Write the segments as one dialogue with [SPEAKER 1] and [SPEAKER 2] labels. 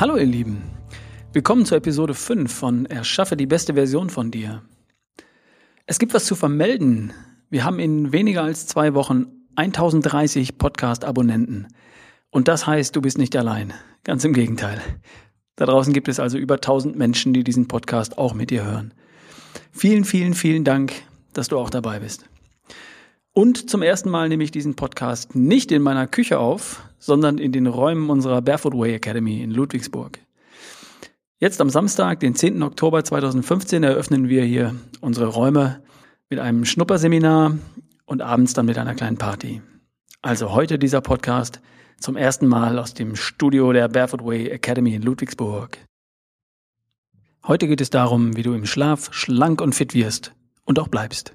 [SPEAKER 1] Hallo ihr Lieben, willkommen zur Episode 5 von Erschaffe die beste Version von dir. Es gibt was zu vermelden. Wir haben in weniger als zwei Wochen 1030 Podcast-Abonnenten. Und das heißt, du bist nicht allein. Ganz im Gegenteil. Da draußen gibt es also über 1000 Menschen, die diesen Podcast auch mit dir hören. Vielen, vielen, vielen Dank, dass du auch dabei bist. Und zum ersten Mal nehme ich diesen Podcast nicht in meiner Küche auf, sondern in den Räumen unserer Barefoot Way Academy in Ludwigsburg. Jetzt am Samstag, den 10. Oktober 2015, eröffnen wir hier unsere Räume mit einem Schnupperseminar und abends dann mit einer kleinen Party. Also heute dieser Podcast zum ersten Mal aus dem Studio der Barefoot Way Academy in Ludwigsburg. Heute geht es darum, wie du im Schlaf schlank und fit wirst und auch bleibst.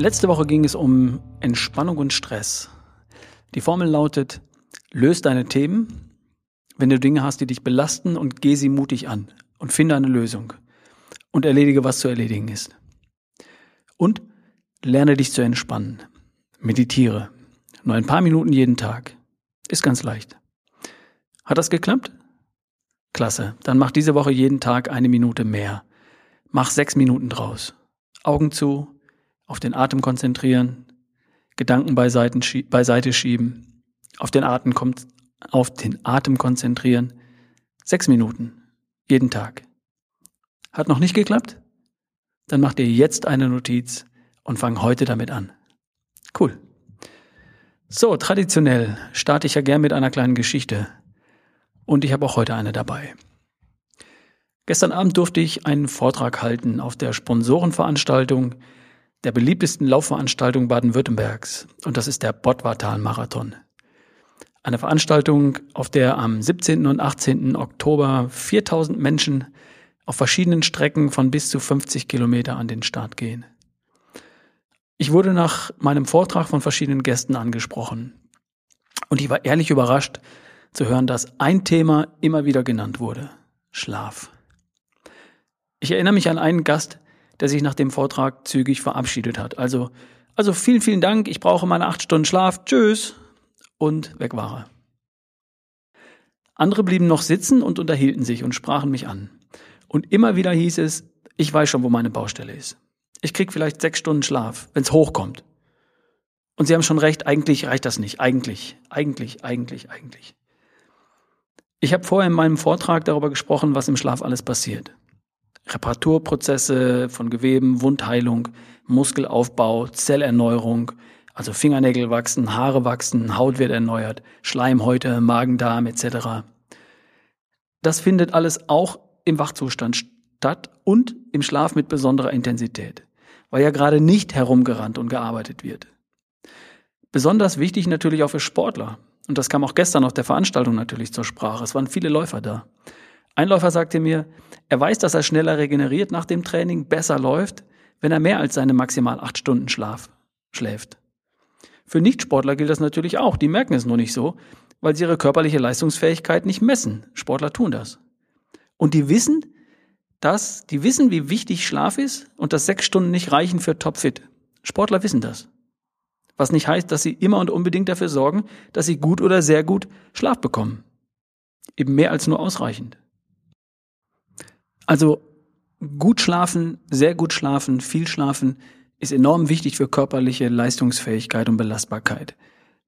[SPEAKER 1] Letzte Woche ging es um Entspannung und Stress. Die Formel lautet, löse deine Themen, wenn du Dinge hast, die dich belasten und geh sie mutig an und finde eine Lösung und erledige, was zu erledigen ist. Und lerne dich zu entspannen. Meditiere. Nur ein paar Minuten jeden Tag. Ist ganz leicht. Hat das geklappt? Klasse. Dann mach diese Woche jeden Tag eine Minute mehr. Mach sechs Minuten draus. Augen zu, auf den Atem konzentrieren, Gedanken beiseite, beiseite schieben, auf den, Atem, auf den Atem konzentrieren. Sechs Minuten, jeden Tag. Hat noch nicht geklappt? Dann mach dir jetzt eine Notiz und fang heute damit an. Cool. So, traditionell starte ich ja gern mit einer kleinen Geschichte. Und ich habe auch heute eine dabei. Gestern Abend durfte ich einen Vortrag halten auf der Sponsorenveranstaltung der beliebtesten Laufveranstaltung Baden-Württembergs und das ist der Bottwartal-Marathon. Eine Veranstaltung, auf der am 17. und 18. Oktober 4000 Menschen auf verschiedenen Strecken von bis zu 50 Kilometer an den Start gehen. Ich wurde nach meinem Vortrag von verschiedenen Gästen angesprochen und ich war ehrlich überrascht zu hören, dass ein Thema immer wieder genannt wurde. Schlaf. Ich erinnere mich an einen Gast, der sich nach dem Vortrag zügig verabschiedet hat. Also, also vielen, vielen Dank, ich brauche meine acht Stunden Schlaf, tschüss. Und weg war er. Andere blieben noch sitzen und unterhielten sich und sprachen mich an. Und immer wieder hieß es, ich weiß schon, wo meine Baustelle ist. Ich krieg vielleicht sechs Stunden Schlaf, wenn's hochkommt. Und sie haben schon recht, eigentlich reicht das nicht. Eigentlich, eigentlich, eigentlich, eigentlich. Ich habe vorher in meinem Vortrag darüber gesprochen, was im Schlaf alles passiert. Reparaturprozesse von Geweben, Wundheilung, Muskelaufbau, Zellerneuerung, also Fingernägel wachsen, Haare wachsen, Haut wird erneuert, Schleimhäute, Magen-Darm etc. Das findet alles auch im Wachzustand statt und im Schlaf mit besonderer Intensität, weil ja gerade nicht herumgerannt und gearbeitet wird. Besonders wichtig natürlich auch für Sportler. Und das kam auch gestern auf der Veranstaltung natürlich zur Sprache. Es waren viele Läufer da. Ein Läufer sagte mir, er weiß, dass er schneller regeneriert nach dem Training, besser läuft, wenn er mehr als seine maximal acht Stunden Schlaf schläft. Für Nichtsportler gilt das natürlich auch. Die merken es nur nicht so, weil sie ihre körperliche Leistungsfähigkeit nicht messen. Sportler tun das. Und die wissen, dass, die wissen, wie wichtig Schlaf ist und dass sechs Stunden nicht reichen für Topfit. Sportler wissen das. Was nicht heißt, dass sie immer und unbedingt dafür sorgen, dass sie gut oder sehr gut Schlaf bekommen. Eben mehr als nur ausreichend. Also gut schlafen, sehr gut schlafen, viel schlafen ist enorm wichtig für körperliche Leistungsfähigkeit und Belastbarkeit.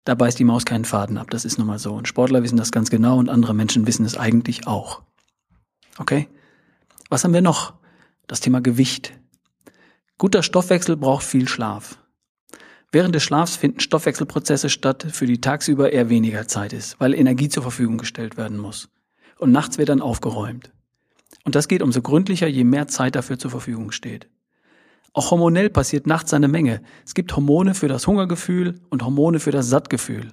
[SPEAKER 1] Da beißt die Maus keinen Faden ab, das ist nun mal so. Und Sportler wissen das ganz genau und andere Menschen wissen es eigentlich auch. Okay? Was haben wir noch? Das Thema Gewicht. Guter Stoffwechsel braucht viel Schlaf. Während des Schlafs finden Stoffwechselprozesse statt, für die tagsüber eher weniger Zeit ist, weil Energie zur Verfügung gestellt werden muss. Und nachts wird dann aufgeräumt. Und das geht umso gründlicher, je mehr Zeit dafür zur Verfügung steht. Auch hormonell passiert nachts eine Menge. Es gibt Hormone für das Hungergefühl und Hormone für das Sattgefühl.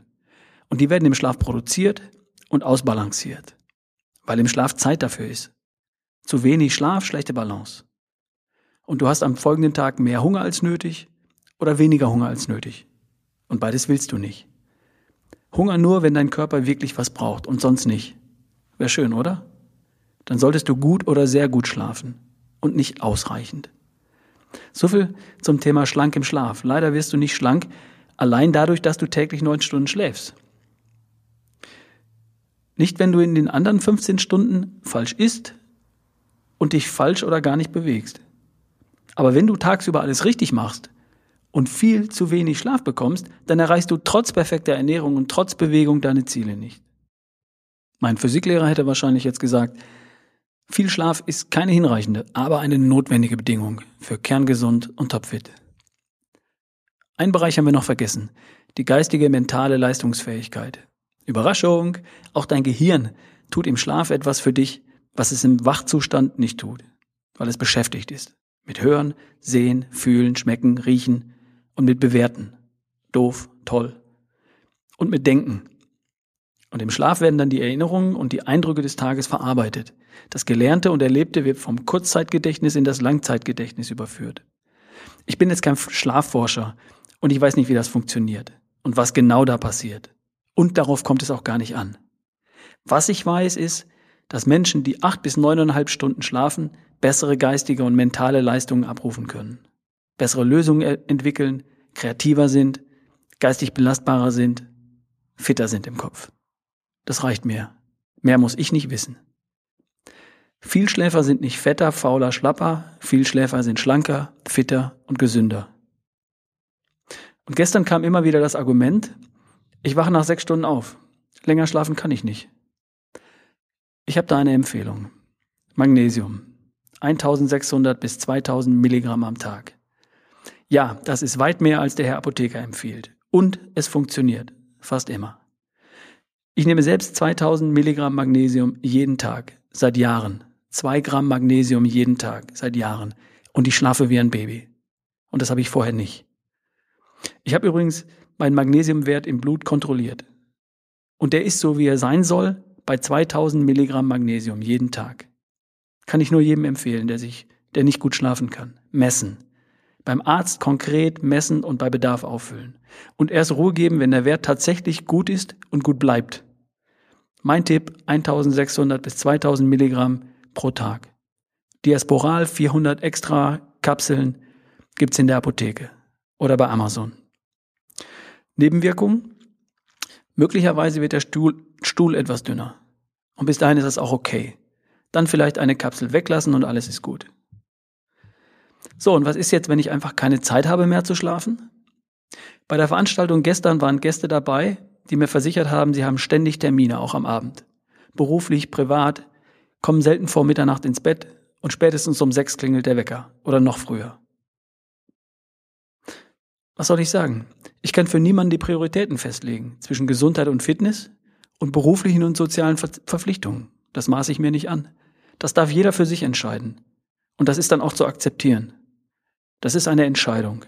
[SPEAKER 1] Und die werden im Schlaf produziert und ausbalanciert, weil im Schlaf Zeit dafür ist. Zu wenig Schlaf, schlechte Balance. Und du hast am folgenden Tag mehr Hunger als nötig oder weniger Hunger als nötig. Und beides willst du nicht. Hunger nur, wenn dein Körper wirklich was braucht und sonst nicht. Wäre schön, oder? Dann solltest du gut oder sehr gut schlafen und nicht ausreichend. So viel zum Thema schlank im Schlaf. Leider wirst du nicht schlank, allein dadurch, dass du täglich neun Stunden schläfst. Nicht, wenn du in den anderen 15 Stunden falsch isst und dich falsch oder gar nicht bewegst. Aber wenn du tagsüber alles richtig machst und viel zu wenig Schlaf bekommst, dann erreichst du trotz perfekter Ernährung und trotz Bewegung deine Ziele nicht. Mein Physiklehrer hätte wahrscheinlich jetzt gesagt, viel Schlaf ist keine hinreichende, aber eine notwendige Bedingung für kerngesund und topfit. Ein Bereich haben wir noch vergessen, die geistige mentale Leistungsfähigkeit. Überraschung, auch dein Gehirn tut im Schlaf etwas für dich, was es im Wachzustand nicht tut, weil es beschäftigt ist. Mit Hören, Sehen, Fühlen, Schmecken, Riechen und mit Bewerten. Doof, toll. Und mit Denken. Und im Schlaf werden dann die Erinnerungen und die Eindrücke des Tages verarbeitet. Das Gelernte und Erlebte wird vom Kurzzeitgedächtnis in das Langzeitgedächtnis überführt. Ich bin jetzt kein Schlafforscher und ich weiß nicht, wie das funktioniert und was genau da passiert. Und darauf kommt es auch gar nicht an. Was ich weiß, ist, dass Menschen, die acht bis neuneinhalb Stunden schlafen, bessere geistige und mentale Leistungen abrufen können, bessere Lösungen entwickeln, kreativer sind, geistig belastbarer sind, fitter sind im Kopf. Das reicht mir. Mehr muss ich nicht wissen. Vielschläfer sind nicht fetter, fauler, schlapper, Vielschläfer sind schlanker, fitter und gesünder. Und gestern kam immer wieder das Argument, ich wache nach sechs Stunden auf. Länger schlafen kann ich nicht. Ich habe da eine Empfehlung. Magnesium. 1600 bis 2000 Milligramm am Tag. Ja, das ist weit mehr, als der Herr Apotheker empfiehlt. Und es funktioniert. Fast immer. Ich nehme selbst 2000 Milligramm Magnesium jeden Tag. Seit Jahren. Zwei Gramm Magnesium jeden Tag. Seit Jahren. Und ich schlafe wie ein Baby. Und das habe ich vorher nicht. Ich habe übrigens meinen Magnesiumwert im Blut kontrolliert. Und der ist so, wie er sein soll, bei 2000 Milligramm Magnesium jeden Tag. Kann ich nur jedem empfehlen, der sich, der nicht gut schlafen kann. Messen. Beim Arzt konkret messen und bei Bedarf auffüllen. Und erst Ruhe geben, wenn der Wert tatsächlich gut ist und gut bleibt. Mein Tipp, 1600 bis 2000 Milligramm pro Tag. Diasporal 400 extra Kapseln gibt's in der Apotheke oder bei Amazon. Nebenwirkungen? Möglicherweise wird der Stuhl, Stuhl etwas dünner. Und bis dahin ist das auch okay. Dann vielleicht eine Kapsel weglassen und alles ist gut. So, und was ist jetzt, wenn ich einfach keine Zeit habe mehr zu schlafen? Bei der Veranstaltung gestern waren Gäste dabei, die mir versichert haben, sie haben ständig Termine, auch am Abend. Beruflich, privat, kommen selten vor Mitternacht ins Bett und spätestens um sechs klingelt der Wecker oder noch früher. Was soll ich sagen? Ich kann für niemanden die Prioritäten festlegen zwischen Gesundheit und Fitness und beruflichen und sozialen Ver Verpflichtungen. Das maße ich mir nicht an. Das darf jeder für sich entscheiden. Und das ist dann auch zu akzeptieren. Das ist eine Entscheidung.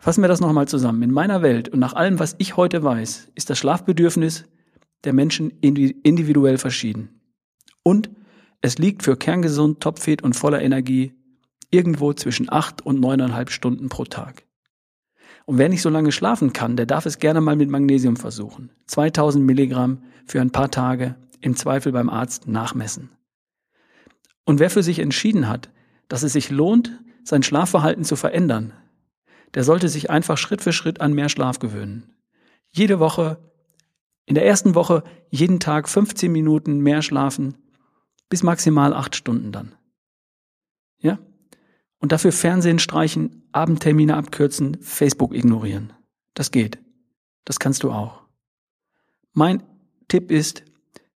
[SPEAKER 1] Fassen wir das nochmal zusammen. In meiner Welt und nach allem, was ich heute weiß, ist das Schlafbedürfnis der Menschen individuell verschieden. Und es liegt für kerngesund, topfit und voller Energie irgendwo zwischen acht und neuneinhalb Stunden pro Tag. Und wer nicht so lange schlafen kann, der darf es gerne mal mit Magnesium versuchen. 2000 Milligramm für ein paar Tage, im Zweifel beim Arzt nachmessen. Und wer für sich entschieden hat, dass es sich lohnt, sein Schlafverhalten zu verändern, der sollte sich einfach Schritt für Schritt an mehr Schlaf gewöhnen. Jede Woche, in der ersten Woche jeden Tag 15 Minuten mehr schlafen, bis maximal acht Stunden dann. Ja? Und dafür Fernsehen streichen, Abendtermine abkürzen, Facebook ignorieren. Das geht. Das kannst du auch. Mein Tipp ist,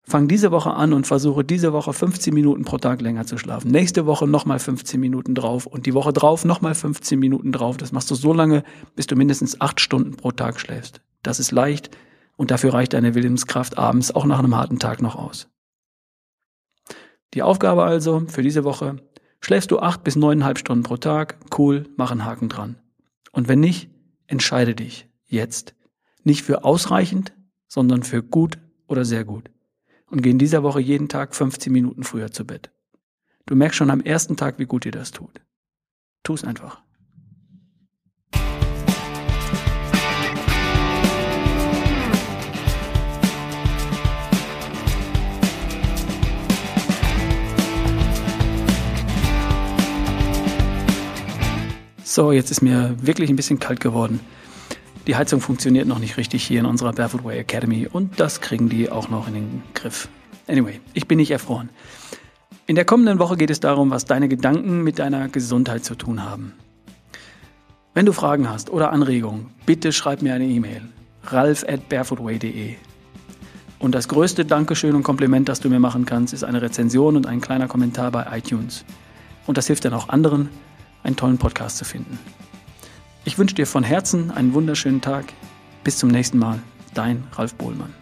[SPEAKER 1] fang diese Woche an und versuche diese Woche 15 Minuten pro Tag länger zu schlafen. Nächste Woche nochmal 15 Minuten drauf und die Woche drauf nochmal 15 Minuten drauf. Das machst du so lange, bis du mindestens acht Stunden pro Tag schläfst. Das ist leicht und dafür reicht deine Willenskraft abends auch nach einem harten Tag noch aus. Die Aufgabe also für diese Woche, Schläfst du acht bis neuneinhalb Stunden pro Tag? Cool, mach einen Haken dran. Und wenn nicht, entscheide dich jetzt. Nicht für ausreichend, sondern für gut oder sehr gut. Und geh in dieser Woche jeden Tag 15 Minuten früher zu Bett. Du merkst schon am ersten Tag, wie gut dir das tut. Tu es einfach. So, jetzt ist mir wirklich ein bisschen kalt geworden. Die Heizung funktioniert noch nicht richtig hier in unserer Barefoot Way Academy und das kriegen die auch noch in den Griff. Anyway, ich bin nicht erfroren. In der kommenden Woche geht es darum, was deine Gedanken mit deiner Gesundheit zu tun haben. Wenn du Fragen hast oder Anregungen, bitte schreib mir eine E-Mail. ralf at barefootway.de Und das größte Dankeschön und Kompliment, das du mir machen kannst, ist eine Rezension und ein kleiner Kommentar bei iTunes. Und das hilft dann auch anderen, einen tollen Podcast zu finden. Ich wünsche dir von Herzen einen wunderschönen Tag. Bis zum nächsten Mal. Dein Ralf Bohlmann.